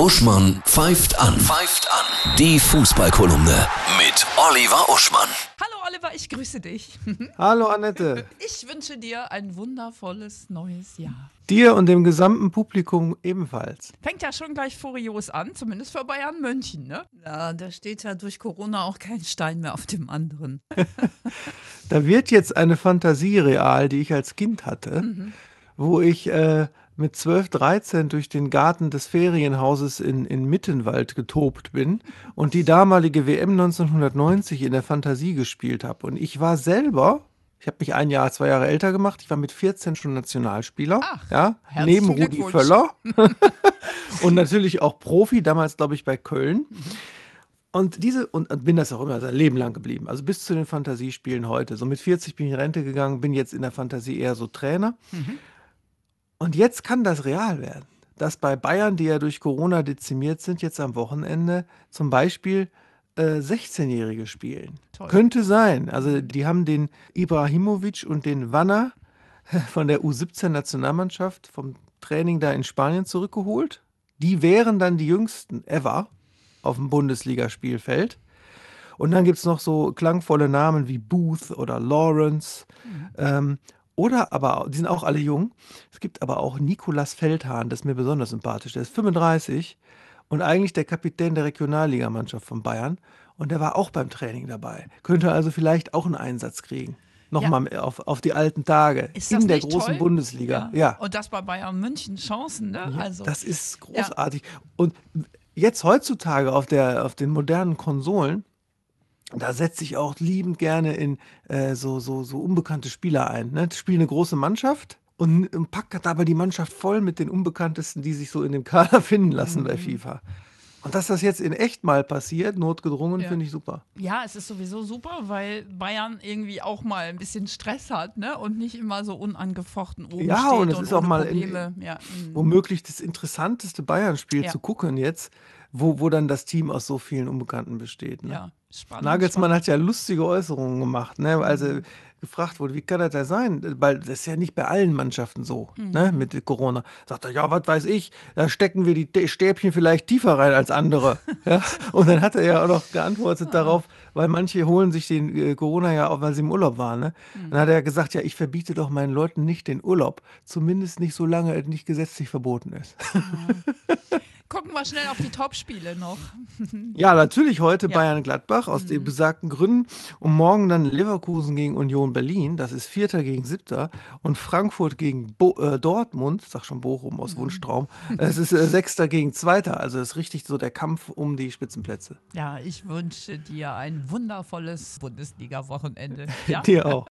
Uschmann pfeift an. Pfeift an. Die Fußballkolumne mit Oliver Uschmann. Hallo Oliver, ich grüße dich. Hallo Annette. Ich wünsche dir ein wundervolles neues Jahr. Dir und dem gesamten Publikum ebenfalls. Fängt ja schon gleich furios an, zumindest für Bayern München, ne? Ja, da steht ja durch Corona auch kein Stein mehr auf dem anderen. Da wird jetzt eine Fantasie real, die ich als Kind hatte, wo ich äh, mit 12, 13 durch den Garten des Ferienhauses in, in Mittenwald getobt bin und die damalige WM 1990 in der Fantasie gespielt habe. Und ich war selber, ich habe mich ein Jahr, zwei Jahre älter gemacht, ich war mit 14 schon Nationalspieler, Ach, ja, neben Rudi. Völler und natürlich auch Profi, damals glaube ich bei Köln. Und diese, und, und bin das auch immer sein Leben lang geblieben. Also bis zu den Fantasiespielen heute. So mit 40 bin ich in Rente gegangen, bin jetzt in der Fantasie eher so Trainer. Und jetzt kann das real werden. Dass bei Bayern, die ja durch Corona dezimiert sind, jetzt am Wochenende zum Beispiel äh, 16-Jährige spielen. Toll. Könnte sein. Also die haben den Ibrahimovic und den Wanner von der U17-Nationalmannschaft vom Training da in Spanien zurückgeholt. Die wären dann die jüngsten ever auf dem Bundesligaspielfeld. Und dann gibt es noch so klangvolle Namen wie Booth oder Lawrence. Ähm, oder aber, die sind auch alle jung. Es gibt aber auch Nikolas Feldhahn, das ist mir besonders sympathisch. Der ist 35 und eigentlich der Kapitän der Regionalligamannschaft von Bayern. Und der war auch beim Training dabei. Könnte also vielleicht auch einen Einsatz kriegen. Nochmal auf, auf die alten Tage. Ist in der großen toll? Bundesliga. Ja. Und das bei Bayern München Chancen, ne? Ja, also, das ist großartig. Und jetzt heutzutage auf, der, auf den modernen Konsolen, da setze ich auch liebend gerne in äh, so, so, so unbekannte Spieler ein. Ne? Spiele eine große Mannschaft und, und packt aber die Mannschaft voll mit den Unbekanntesten, die sich so in dem Kader finden lassen Mhm. bei FIFA. Und dass das jetzt in echt mal passiert, notgedrungen, Ja. finde ich super. ja, es ist sowieso super, weil Bayern irgendwie auch mal ein bisschen Stress hat, ne? Und nicht immer so unangefochten oben Ja, steht und es ist auch mal in- ja, mm. Womöglich das interessanteste Bayern-Spiel Ja. zu gucken jetzt, wo, wo dann das Team aus so vielen Unbekannten besteht. Ne? ja, spannend. Nagelsmann hat ja lustige Äußerungen gemacht, ne? als er gefragt wurde, wie kann das da sein? Weil das ist ja nicht bei allen Mannschaften so, ne? mit Corona. Sagt er, ja, was weiß ich, da stecken wir die Stäbchen vielleicht tiefer rein als andere. ja? Und dann hat er ja auch noch geantwortet darauf, weil manche holen sich den äh, Corona ja auch, weil sie im Urlaub waren. Ne? Dann hat er gesagt, ja, ich verbiete doch meinen Leuten nicht den Urlaub. Zumindest nicht, solange es nicht gesetzlich verboten ist. Gucken wir schnell auf die Topspiele noch. Ja, natürlich heute Ja. Bayern-Gladbach aus den besagten Gründen und morgen dann Leverkusen gegen Union Berlin, das ist Vierter gegen Siebter und Frankfurt gegen Bo äh, Dortmund, sag schon Bochum aus Wunschtraum, es ist äh, Sechster gegen Zweiter, also es ist richtig so der Kampf um die Spitzenplätze. Ja, ich wünsche dir ein wundervolles Bundesliga-Wochenende. Ja? Dir auch.